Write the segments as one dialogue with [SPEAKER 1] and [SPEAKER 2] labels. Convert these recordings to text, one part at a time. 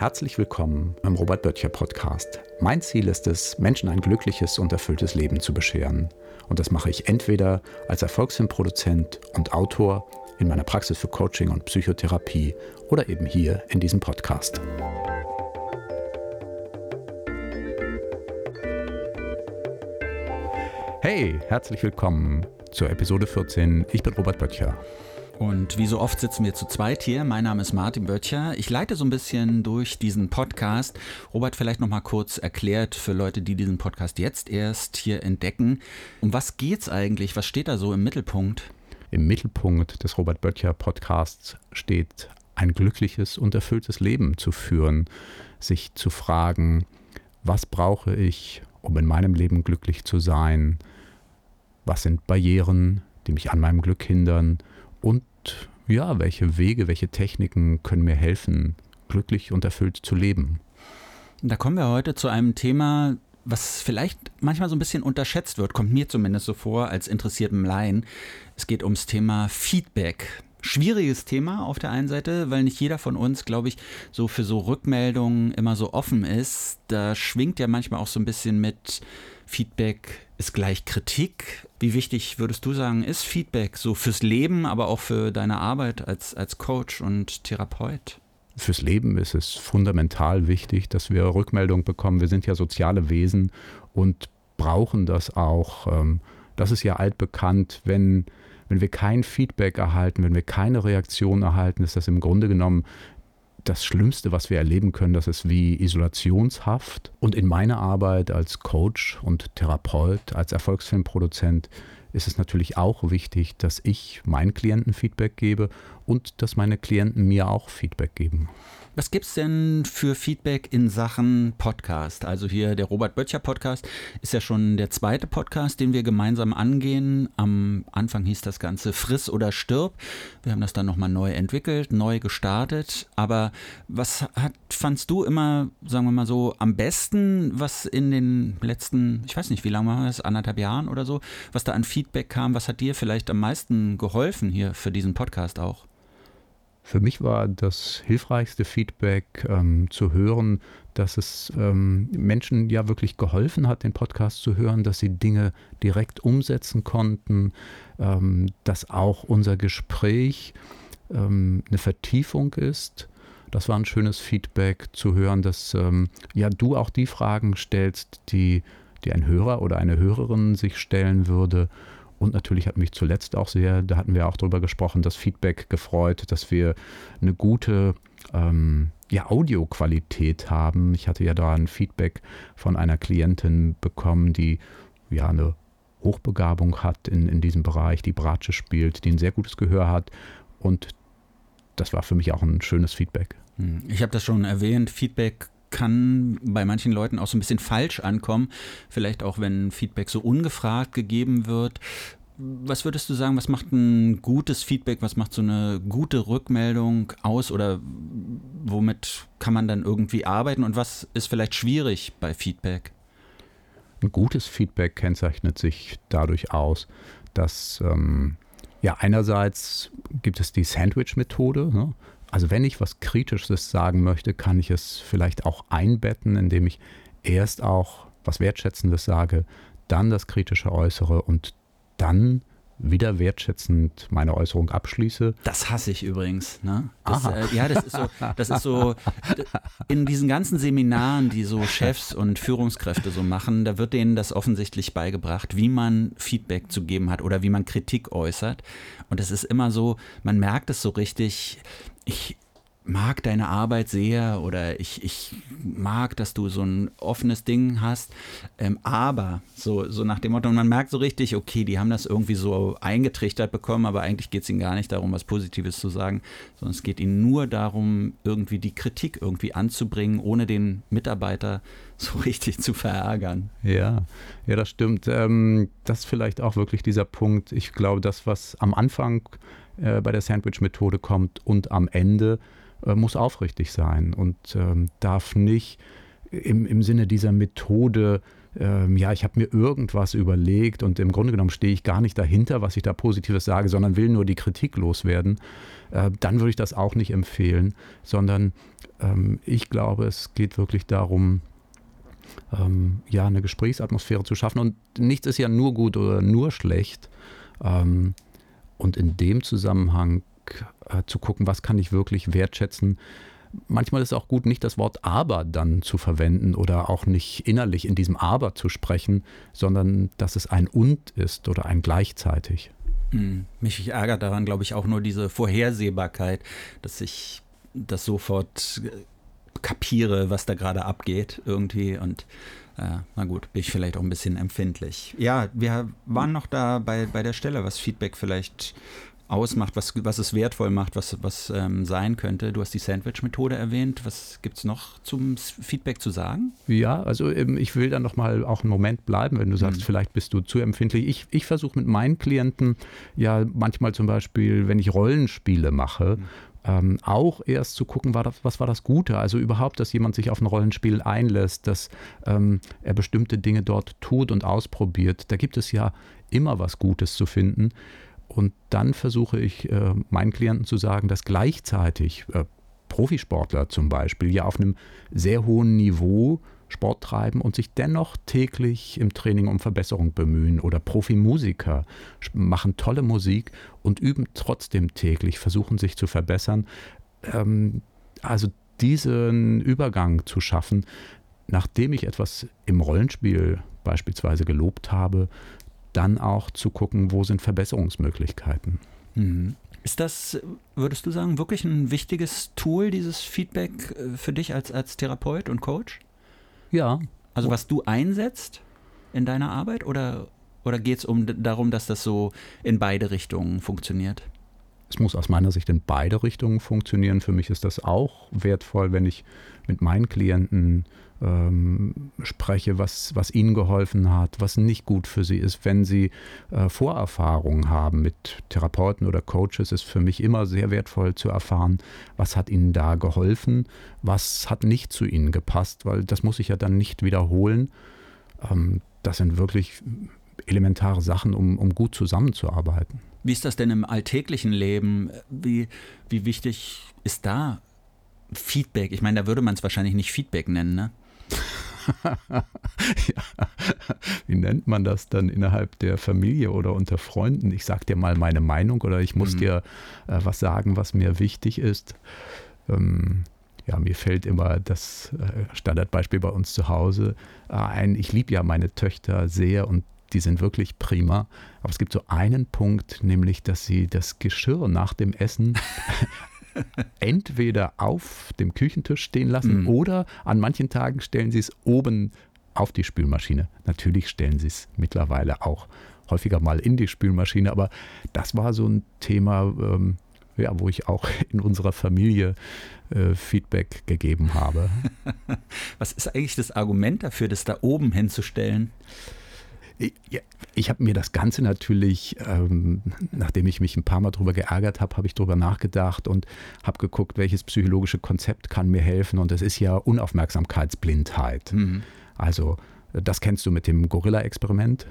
[SPEAKER 1] Herzlich willkommen beim Robert Böttcher Podcast. Mein Ziel ist es, Menschen ein glückliches und erfülltes Leben zu bescheren. Und das mache ich entweder als Erfolgsfilmproduzent und Autor in meiner Praxis für Coaching und Psychotherapie oder eben hier in diesem Podcast. Hey, herzlich willkommen zur Episode 14. Ich bin Robert Böttcher.
[SPEAKER 2] Und wie so oft sitzen wir zu zweit hier. Mein Name ist Martin Böttcher. Ich leite so ein bisschen durch diesen Podcast. Robert, vielleicht noch mal kurz erklärt für Leute, die diesen Podcast jetzt erst hier entdecken. Um was geht's eigentlich? Was steht da so im Mittelpunkt?
[SPEAKER 1] Im Mittelpunkt des Robert Böttcher Podcasts steht ein glückliches und erfülltes Leben zu führen, sich zu fragen, was brauche ich, um in meinem Leben glücklich zu sein? Was sind Barrieren, die mich an meinem Glück hindern? Und ja, welche Wege, welche Techniken können mir helfen, glücklich und erfüllt zu leben?
[SPEAKER 2] Da kommen wir heute zu einem Thema, was vielleicht manchmal so ein bisschen unterschätzt wird, kommt mir zumindest so vor als interessiertem Laien. Es geht ums Thema Feedback. Schwieriges Thema auf der einen Seite, weil nicht jeder von uns, glaube ich, so für so Rückmeldungen immer so offen ist. Da schwingt ja manchmal auch so ein bisschen mit Feedback ist gleich Kritik. Wie wichtig würdest du sagen, ist Feedback so fürs Leben, aber auch für deine Arbeit als, als Coach und Therapeut?
[SPEAKER 1] Fürs Leben ist es fundamental wichtig, dass wir Rückmeldung bekommen. Wir sind ja soziale Wesen und brauchen das auch. Ähm, das ist ja altbekannt, wenn, wenn wir kein Feedback erhalten, wenn wir keine Reaktion erhalten, ist das im Grunde genommen das Schlimmste, was wir erleben können, das ist wie Isolationshaft. Und in meiner Arbeit als Coach und Therapeut, als Erfolgsfilmproduzent ist es natürlich auch wichtig, dass ich meinen Klienten Feedback gebe und dass meine Klienten mir auch Feedback geben.
[SPEAKER 2] Was gibt es denn für Feedback in Sachen Podcast? Also hier der Robert Böttcher Podcast ist ja schon der zweite Podcast, den wir gemeinsam angehen. Am Anfang hieß das Ganze Friss oder Stirb. Wir haben das dann nochmal neu entwickelt, neu gestartet. Aber was hat, fandst du immer, sagen wir mal so, am besten, was in den letzten, ich weiß nicht, wie lange war das, anderthalb Jahren oder so, was da an Feedback kam? Was hat dir vielleicht am meisten geholfen hier für diesen Podcast auch?
[SPEAKER 1] Für mich war das hilfreichste Feedback ähm, zu hören, dass es ähm, Menschen ja wirklich geholfen hat, den Podcast zu hören, dass sie Dinge direkt umsetzen konnten, ähm, dass auch unser Gespräch ähm, eine Vertiefung ist. Das war ein schönes Feedback zu hören, dass ähm, ja du auch die Fragen stellst, die, die ein Hörer oder eine Hörerin sich stellen würde und natürlich hat mich zuletzt auch sehr, da hatten wir auch drüber gesprochen, das Feedback gefreut, dass wir eine gute ähm, ja, Audioqualität haben. Ich hatte ja da ein Feedback von einer Klientin bekommen, die ja eine Hochbegabung hat in, in diesem Bereich, die Bratsche spielt, die ein sehr gutes Gehör hat. Und das war für mich auch ein schönes Feedback.
[SPEAKER 2] Hm, ich habe das schon erwähnt, Feedback kann bei manchen Leuten auch so ein bisschen falsch ankommen. Vielleicht auch, wenn Feedback so ungefragt gegeben wird. Was würdest du sagen, was macht ein gutes Feedback, was macht so eine gute Rückmeldung aus oder womit kann man dann irgendwie arbeiten und was ist vielleicht schwierig bei Feedback?
[SPEAKER 1] Ein gutes Feedback kennzeichnet sich dadurch aus, dass ähm, ja einerseits gibt es die Sandwich-Methode. Ne? Also wenn ich was Kritisches sagen möchte, kann ich es vielleicht auch einbetten, indem ich erst auch was Wertschätzendes sage, dann das Kritische äußere und dann wieder wertschätzend meine Äußerung abschließe.
[SPEAKER 2] Das hasse ich übrigens. Ne? Das, äh, ja, das ist so, das ist so, in diesen ganzen Seminaren, die so Chefs und Führungskräfte so machen, da wird denen das offensichtlich beigebracht, wie man Feedback zu geben hat oder wie man Kritik äußert. Und es ist immer so, man merkt es so richtig, ich mag deine Arbeit sehr oder ich, ich mag, dass du so ein offenes Ding hast. Ähm, aber so, so nach dem Motto, man merkt so richtig, okay, die haben das irgendwie so eingetrichtert bekommen, aber eigentlich geht es ihnen gar nicht darum, was Positives zu sagen, sondern es geht ihnen nur darum, irgendwie die Kritik irgendwie anzubringen, ohne den Mitarbeiter so richtig zu verärgern.
[SPEAKER 1] Ja, ja, das stimmt. Ähm, das ist vielleicht auch wirklich dieser Punkt. Ich glaube, das, was am Anfang äh, bei der Sandwich-Methode kommt und am Ende äh, muss aufrichtig sein und ähm, darf nicht im, im Sinne dieser Methode ähm, ja, ich habe mir irgendwas überlegt und im Grunde genommen stehe ich gar nicht dahinter, was ich da Positives sage, sondern will nur die Kritik loswerden, äh, dann würde ich das auch nicht empfehlen, sondern ähm, ich glaube, es geht wirklich darum, ähm, ja, eine Gesprächsatmosphäre zu schaffen. Und nichts ist ja nur gut oder nur schlecht. Und in dem Zusammenhang äh, zu gucken, was kann ich wirklich wertschätzen. Manchmal ist es auch gut, nicht das Wort aber dann zu verwenden oder auch nicht innerlich in diesem aber zu sprechen, sondern dass es ein und ist oder ein gleichzeitig.
[SPEAKER 2] Hm. Mich ärgert daran, glaube ich, auch nur diese Vorhersehbarkeit, dass ich das sofort äh, kapiere, was da gerade abgeht irgendwie und äh, na gut, bin ich vielleicht auch ein bisschen empfindlich. Ja, wir waren noch da bei, bei der Stelle, was Feedback vielleicht ausmacht, was, was es wertvoll macht, was, was ähm, sein könnte. Du hast die Sandwich-Methode erwähnt. Was gibt es noch zum Feedback zu sagen?
[SPEAKER 1] Ja, also ähm, ich will dann noch mal auch einen Moment bleiben, wenn du sagst, mhm. vielleicht bist du zu empfindlich. Ich, ich versuche mit meinen Klienten ja manchmal zum Beispiel, wenn ich Rollenspiele mache, mhm. Ähm, auch erst zu gucken, war das, was war das Gute. Also überhaupt, dass jemand sich auf ein Rollenspiel einlässt, dass ähm, er bestimmte Dinge dort tut und ausprobiert. Da gibt es ja immer was Gutes zu finden. Und dann versuche ich äh, meinen Klienten zu sagen, dass gleichzeitig äh, Profisportler zum Beispiel ja auf einem sehr hohen Niveau Sport treiben und sich dennoch täglich im Training um Verbesserung bemühen. Oder Profimusiker machen tolle Musik und üben trotzdem täglich, versuchen sich zu verbessern. Ähm, also diesen Übergang zu schaffen, nachdem ich etwas im Rollenspiel beispielsweise gelobt habe, dann auch zu gucken, wo sind Verbesserungsmöglichkeiten.
[SPEAKER 2] Mhm. Ist das, würdest du sagen, wirklich ein wichtiges Tool, dieses Feedback äh, für dich als, als Therapeut und Coach?
[SPEAKER 1] Ja.
[SPEAKER 2] Also was du einsetzt in deiner Arbeit oder, oder geht es um, darum, dass das so in beide Richtungen funktioniert?
[SPEAKER 1] Es muss aus meiner Sicht in beide Richtungen funktionieren. Für mich ist das auch wertvoll, wenn ich mit meinen Klienten ähm, spreche, was, was ihnen geholfen hat, was nicht gut für sie ist. Wenn sie äh, Vorerfahrungen haben mit Therapeuten oder Coaches, ist für mich immer sehr wertvoll zu erfahren, was hat ihnen da geholfen, was hat nicht zu ihnen gepasst, weil das muss ich ja dann nicht wiederholen. Ähm, das sind wirklich elementare Sachen, um, um gut zusammenzuarbeiten.
[SPEAKER 2] Wie ist das denn im alltäglichen Leben? Wie, wie wichtig ist da Feedback? Ich meine, da würde man es wahrscheinlich nicht Feedback nennen, ne?
[SPEAKER 1] ja. Wie nennt man das dann innerhalb der Familie oder unter Freunden? Ich sage dir mal meine Meinung oder ich muss mhm. dir äh, was sagen, was mir wichtig ist. Ähm, ja, mir fällt immer das äh, Standardbeispiel bei uns zu Hause äh, ein. Ich liebe ja meine Töchter sehr und die sind wirklich prima. Aber es gibt so einen Punkt, nämlich, dass sie das Geschirr nach dem Essen entweder auf dem Küchentisch stehen lassen mhm. oder an manchen Tagen stellen sie es oben auf die Spülmaschine. Natürlich stellen sie es mittlerweile auch häufiger mal in die Spülmaschine, aber das war so ein Thema, ähm, ja, wo ich auch in unserer Familie äh, Feedback gegeben habe.
[SPEAKER 2] Was ist eigentlich das Argument dafür, das da oben hinzustellen?
[SPEAKER 1] Ja, ich habe mir das Ganze natürlich, ähm, nachdem ich mich ein paar Mal darüber geärgert habe, habe ich darüber nachgedacht und habe geguckt, welches psychologische Konzept kann mir helfen. Und es ist ja Unaufmerksamkeitsblindheit. Mhm. Also das kennst du mit dem Gorilla-Experiment.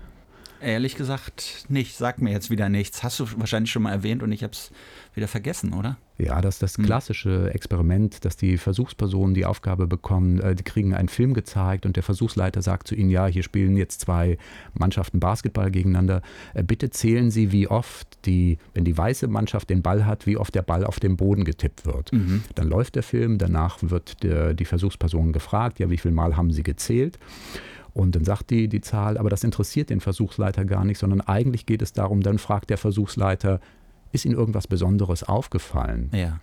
[SPEAKER 2] Ehrlich gesagt nicht. Sag mir jetzt wieder nichts. Hast du wahrscheinlich schon mal erwähnt und ich habe es wieder vergessen, oder?
[SPEAKER 1] Ja, das ist das hm. klassische Experiment, dass die Versuchspersonen die Aufgabe bekommen, äh, die kriegen einen Film gezeigt und der Versuchsleiter sagt zu ihnen, ja, hier spielen jetzt zwei Mannschaften Basketball gegeneinander. Äh, bitte zählen Sie, wie oft die, wenn die weiße Mannschaft den Ball hat, wie oft der Ball auf den Boden getippt wird. Mhm. Dann läuft der Film, danach wird der, die Versuchsperson gefragt, ja, wie viel Mal haben sie gezählt? Und dann sagt die die Zahl, aber das interessiert den Versuchsleiter gar nicht, sondern eigentlich geht es darum, dann fragt der Versuchsleiter, ist Ihnen irgendwas Besonderes aufgefallen?
[SPEAKER 2] Ja.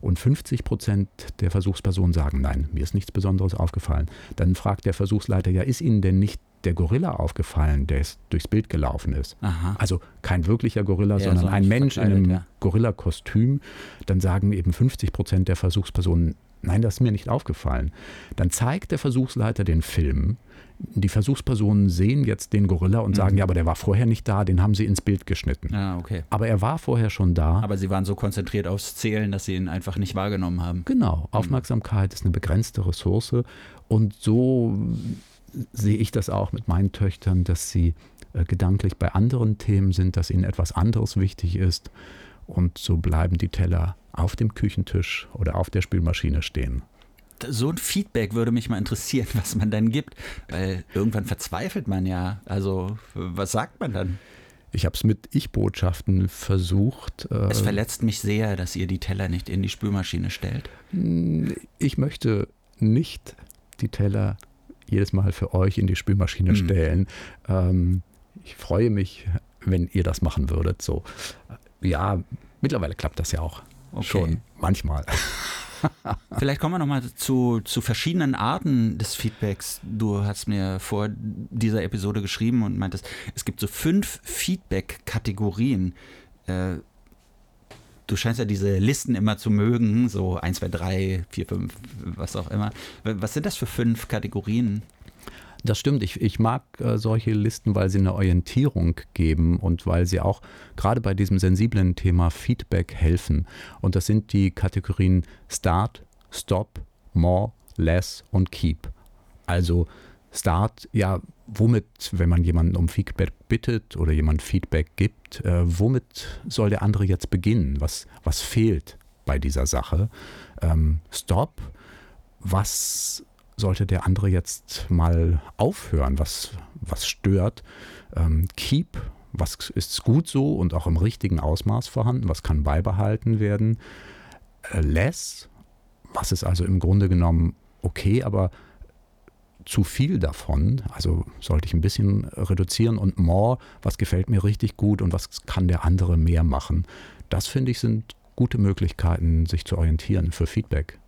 [SPEAKER 1] Und 50 Prozent der Versuchspersonen sagen, nein, mir ist nichts Besonderes aufgefallen. Dann fragt der Versuchsleiter, ja, ist Ihnen denn nicht der Gorilla aufgefallen, der durchs Bild gelaufen ist?
[SPEAKER 2] Aha.
[SPEAKER 1] Also kein wirklicher Gorilla, ja, sondern ein Mensch in einem ja. Gorilla-Kostüm. Dann sagen eben 50 Prozent der Versuchspersonen, nein, das ist mir nicht aufgefallen. Dann zeigt der Versuchsleiter den Film die Versuchspersonen sehen jetzt den Gorilla und sagen, mhm. ja, aber der war vorher nicht da, den haben sie ins Bild geschnitten.
[SPEAKER 2] Ah, okay.
[SPEAKER 1] Aber er war vorher schon da.
[SPEAKER 2] Aber sie waren so konzentriert aufs Zählen, dass sie ihn einfach nicht wahrgenommen haben.
[SPEAKER 1] Genau. Mhm. Aufmerksamkeit ist eine begrenzte Ressource und so sehe ich das auch mit meinen Töchtern, dass sie äh, gedanklich bei anderen Themen sind, dass ihnen etwas anderes wichtig ist. Und so bleiben die Teller auf dem Küchentisch oder auf der Spülmaschine stehen.
[SPEAKER 2] So ein Feedback würde mich mal interessieren, was man dann gibt, weil irgendwann verzweifelt man ja. Also, was sagt man dann?
[SPEAKER 1] Ich habe es mit Ich-Botschaften versucht.
[SPEAKER 2] Äh, es verletzt mich sehr, dass ihr die Teller nicht in die Spülmaschine stellt.
[SPEAKER 1] Ich möchte nicht die Teller jedes Mal für euch in die Spülmaschine mhm. stellen. Ähm, ich freue mich, wenn ihr das machen würdet. So, ja, mittlerweile klappt das ja auch okay. schon manchmal.
[SPEAKER 2] Vielleicht kommen wir nochmal zu, zu verschiedenen Arten des Feedbacks. Du hast mir vor dieser Episode geschrieben und meintest, es gibt so fünf Feedback-Kategorien. Äh, du scheinst ja diese Listen immer zu mögen, so 1, 2, 3, 4, 5, was auch immer. Was sind das für fünf Kategorien?
[SPEAKER 1] Das stimmt. Ich, ich mag äh, solche Listen, weil sie eine Orientierung geben und weil sie auch gerade bei diesem sensiblen Thema Feedback helfen. Und das sind die Kategorien Start, Stop, More, Less und Keep. Also Start, ja, womit, wenn man jemanden um Feedback bittet oder jemand Feedback gibt, äh, womit soll der andere jetzt beginnen? Was, was fehlt bei dieser Sache? Ähm, Stop, was sollte der andere jetzt mal aufhören, was, was stört. Ähm, keep, was ist gut so und auch im richtigen Ausmaß vorhanden, was kann beibehalten werden. Äh, less, was ist also im Grunde genommen okay, aber zu viel davon, also sollte ich ein bisschen reduzieren und more, was gefällt mir richtig gut und was kann der andere mehr machen. Das finde ich sind gute Möglichkeiten, sich zu orientieren für Feedback.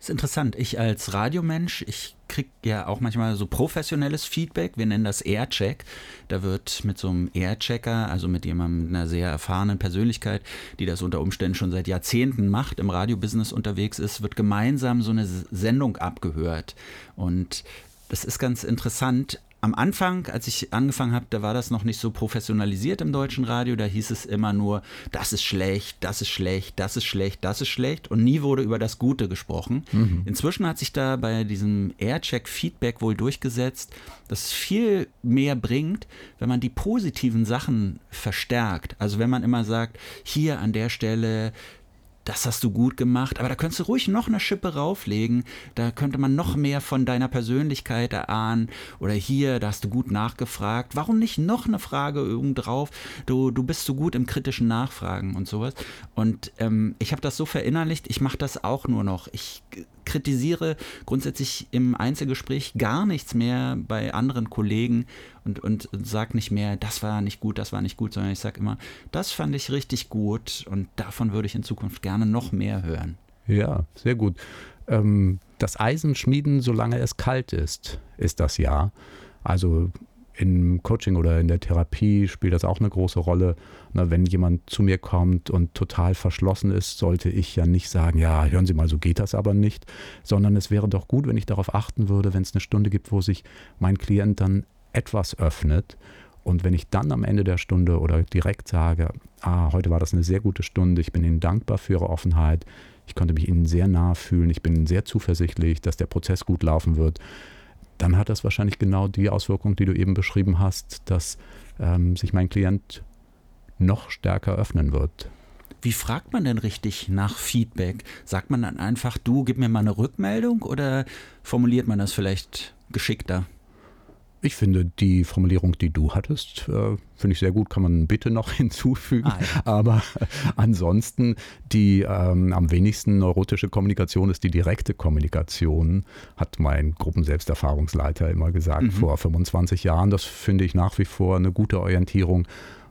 [SPEAKER 2] Das ist interessant. Ich als Radiomensch, ich kriege ja auch manchmal so professionelles Feedback. Wir nennen das Aircheck. Da wird mit so einem Airchecker, also mit jemandem mit einer sehr erfahrenen Persönlichkeit, die das unter Umständen schon seit Jahrzehnten macht, im Radiobusiness unterwegs ist, wird gemeinsam so eine Sendung abgehört. Und das ist ganz interessant am Anfang, als ich angefangen habe, da war das noch nicht so professionalisiert im deutschen Radio. Da hieß es immer nur, das ist schlecht, das ist schlecht, das ist schlecht, das ist schlecht. Und nie wurde über das Gute gesprochen. Mhm. Inzwischen hat sich da bei diesem Aircheck-Feedback wohl durchgesetzt, dass es viel mehr bringt, wenn man die positiven Sachen verstärkt. Also wenn man immer sagt, hier an der Stelle das hast du gut gemacht, aber da könntest du ruhig noch eine Schippe rauflegen, da könnte man noch mehr von deiner Persönlichkeit erahnen. Oder hier, da hast du gut nachgefragt, warum nicht noch eine Frage irgend drauf, du, du bist so gut im kritischen Nachfragen und sowas. Und ähm, ich habe das so verinnerlicht, ich mache das auch nur noch, ich kritisiere grundsätzlich im Einzelgespräch gar nichts mehr bei anderen Kollegen und, und sage nicht mehr, das war nicht gut, das war nicht gut, sondern ich sage immer, das fand ich richtig gut und davon würde ich in Zukunft gerne noch mehr hören.
[SPEAKER 1] Ja, sehr gut. Ähm, das Eisen schmieden, solange es kalt ist, ist das ja. Also im Coaching oder in der Therapie spielt das auch eine große Rolle. Na, wenn jemand zu mir kommt und total verschlossen ist, sollte ich ja nicht sagen, ja, hören Sie mal, so geht das aber nicht, sondern es wäre doch gut, wenn ich darauf achten würde, wenn es eine Stunde gibt, wo sich mein Klient dann etwas öffnet. Und wenn ich dann am Ende der Stunde oder direkt sage, ah, heute war das eine sehr gute Stunde, ich bin Ihnen dankbar für Ihre Offenheit, ich konnte mich Ihnen sehr nahe fühlen, ich bin sehr zuversichtlich, dass der Prozess gut laufen wird, dann hat das wahrscheinlich genau die Auswirkung, die du eben beschrieben hast, dass ähm, sich mein Klient noch stärker öffnen wird.
[SPEAKER 2] Wie fragt man denn richtig nach Feedback? Sagt man dann einfach, du gib mir mal eine Rückmeldung oder formuliert man das vielleicht geschickter?
[SPEAKER 1] Ich finde die Formulierung, die du hattest, äh, finde ich sehr gut, kann man bitte noch hinzufügen. Ah, ja. Aber ansonsten die ähm, am wenigsten neurotische Kommunikation ist die direkte Kommunikation, hat mein Gruppenselbsterfahrungsleiter immer gesagt mhm. vor 25 Jahren. Das finde ich nach wie vor eine gute Orientierung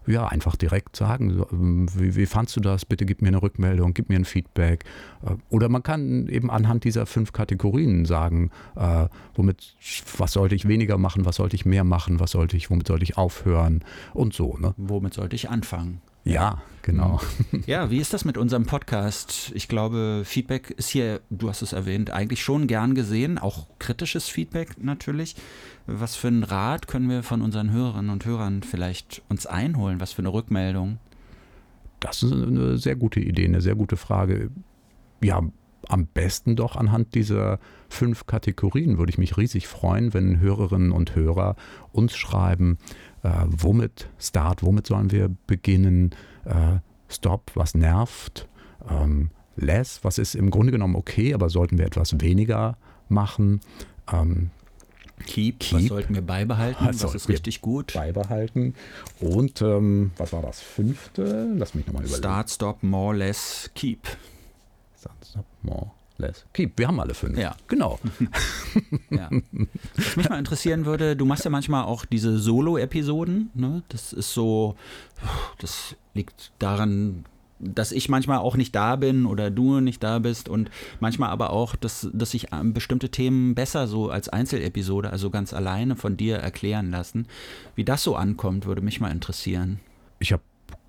[SPEAKER 1] ja, einfach direkt sagen, ähm, wie, wie, fandst du das? Bitte gib mir eine Rückmeldung, gib mir ein Feedback. Äh, oder man kann eben anhand dieser fünf Kategorien sagen, äh, womit, was sollte ich weniger machen, was sollte ich mehr machen, was sollte ich, womit sollte ich aufhören und so. Ne?
[SPEAKER 2] Womit sollte ich anfangen?
[SPEAKER 1] Ja, genau.
[SPEAKER 2] Ja, wie ist das mit unserem Podcast? Ich glaube, Feedback ist hier, du hast es erwähnt, eigentlich schon gern gesehen, auch kritisches Feedback natürlich. Was für einen Rat können wir von unseren Hörerinnen und Hörern vielleicht uns einholen? Was für eine Rückmeldung?
[SPEAKER 1] Das ist eine sehr gute Idee, eine sehr gute Frage. Ja, am besten doch anhand dieser fünf Kategorien. Würde ich mich riesig freuen, wenn Hörerinnen und Hörer uns schreiben, äh, womit Start, womit sollen wir beginnen, äh, Stop, was nervt, ähm, Less, was ist im Grunde genommen okay, aber sollten wir etwas weniger machen. Ähm,
[SPEAKER 2] Keep, Keep, was sollten wir beibehalten? Was, was ist richtig gut?
[SPEAKER 1] Beibehalten. Und ähm, was war das fünfte? Lass mich nochmal überlegen.
[SPEAKER 2] Start, Stop, More, Less, Keep.
[SPEAKER 1] Start, Stop, More, Less, Keep. Wir haben alle fünf.
[SPEAKER 2] Ja.
[SPEAKER 1] Genau.
[SPEAKER 2] ja. Was mich mal interessieren würde, du machst ja manchmal auch diese Solo-Episoden. Ne? Das ist so, das liegt daran, dass ich manchmal auch nicht da bin oder du nicht da bist und manchmal aber auch, dass, dass sich ähm, bestimmte Themen besser so als Einzelepisode, also ganz alleine von dir erklären lassen. Wie das so ankommt, würde mich mal interessieren.
[SPEAKER 1] Ich habe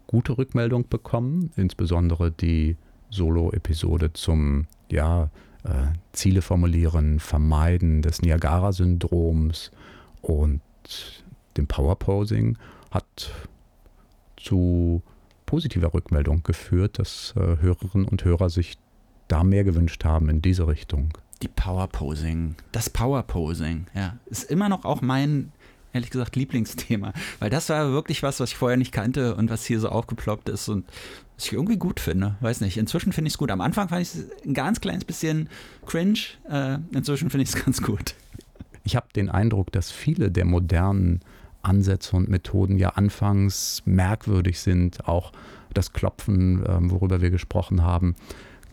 [SPEAKER 1] gute Rückmeldung bekommen, insbesondere die Solo-Episode zum, ja, äh, Ziele formulieren, Vermeiden des Niagara-Syndroms und dem Powerposing hat zu positiver Rückmeldung geführt, dass äh, Hörerinnen und Hörer sich da mehr gewünscht haben in diese Richtung.
[SPEAKER 2] Die Powerposing, das Powerposing, ja, ist immer noch auch mein ehrlich gesagt Lieblingsthema, weil das war wirklich was, was ich vorher nicht kannte und was hier so aufgeploppt ist und was ich irgendwie gut finde. Weiß nicht. Inzwischen finde ich es gut. Am Anfang fand ich es ein ganz kleines bisschen cringe. Äh, inzwischen finde ich es ganz gut.
[SPEAKER 1] Ich habe den Eindruck, dass viele der modernen Ansätze und Methoden ja anfangs merkwürdig sind. Auch das Klopfen, ähm, worüber wir gesprochen haben,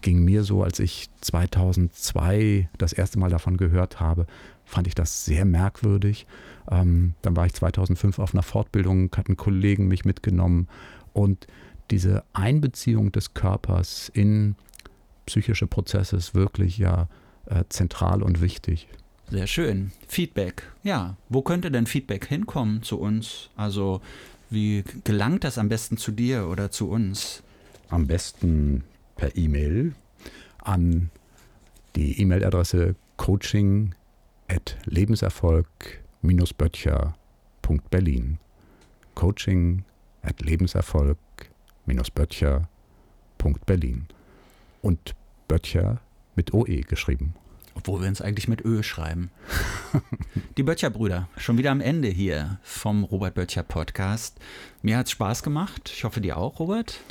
[SPEAKER 1] ging mir so, als ich 2002 das erste Mal davon gehört habe, fand ich das sehr merkwürdig. Ähm, dann war ich 2005 auf einer Fortbildung, hatten Kollegen mich mitgenommen und diese Einbeziehung des Körpers in psychische Prozesse ist wirklich ja äh, zentral und wichtig.
[SPEAKER 2] Sehr schön. Feedback. Ja, wo könnte denn Feedback hinkommen zu uns? Also, wie gelangt das am besten zu dir oder zu uns?
[SPEAKER 1] Am besten per E-Mail an die E-Mail-Adresse coaching lebenserfolg-böttcher.berlin. Coaching at lebenserfolg-böttcher.berlin. Und Böttcher mit OE geschrieben.
[SPEAKER 2] Obwohl wir uns eigentlich mit Ö schreiben. Die Böttcher-Brüder, schon wieder am Ende hier vom Robert Böttcher Podcast. Mir hat es Spaß gemacht. Ich hoffe, dir auch, Robert.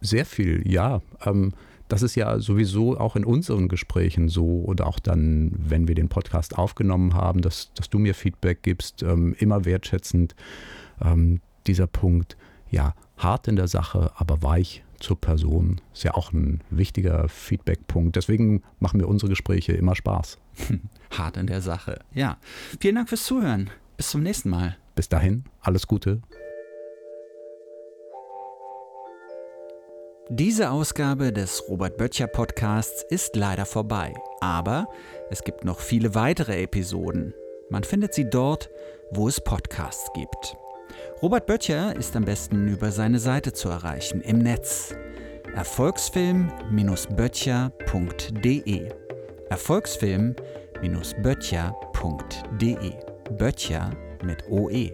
[SPEAKER 1] Sehr viel, ja. Ähm, das ist ja sowieso auch in unseren Gesprächen so oder auch dann, wenn wir den Podcast aufgenommen haben, dass, dass du mir Feedback gibst, ähm, immer wertschätzend. Ähm, dieser Punkt, ja, hart in der Sache, aber weich zur Person. Ist ja auch ein wichtiger Feedbackpunkt. Deswegen machen mir unsere Gespräche immer Spaß.
[SPEAKER 2] Hart in der Sache. Ja. Vielen Dank fürs Zuhören. Bis zum nächsten Mal.
[SPEAKER 1] Bis dahin, alles Gute.
[SPEAKER 2] Diese Ausgabe des Robert Böttcher Podcasts ist leider vorbei. Aber es gibt noch viele weitere Episoden. Man findet sie dort, wo es Podcasts gibt. Robert Böttcher ist am besten über seine Seite zu erreichen im Netz. Erfolgsfilm-böttcher.de Erfolgsfilm-böttcher.de Böttcher mit OE.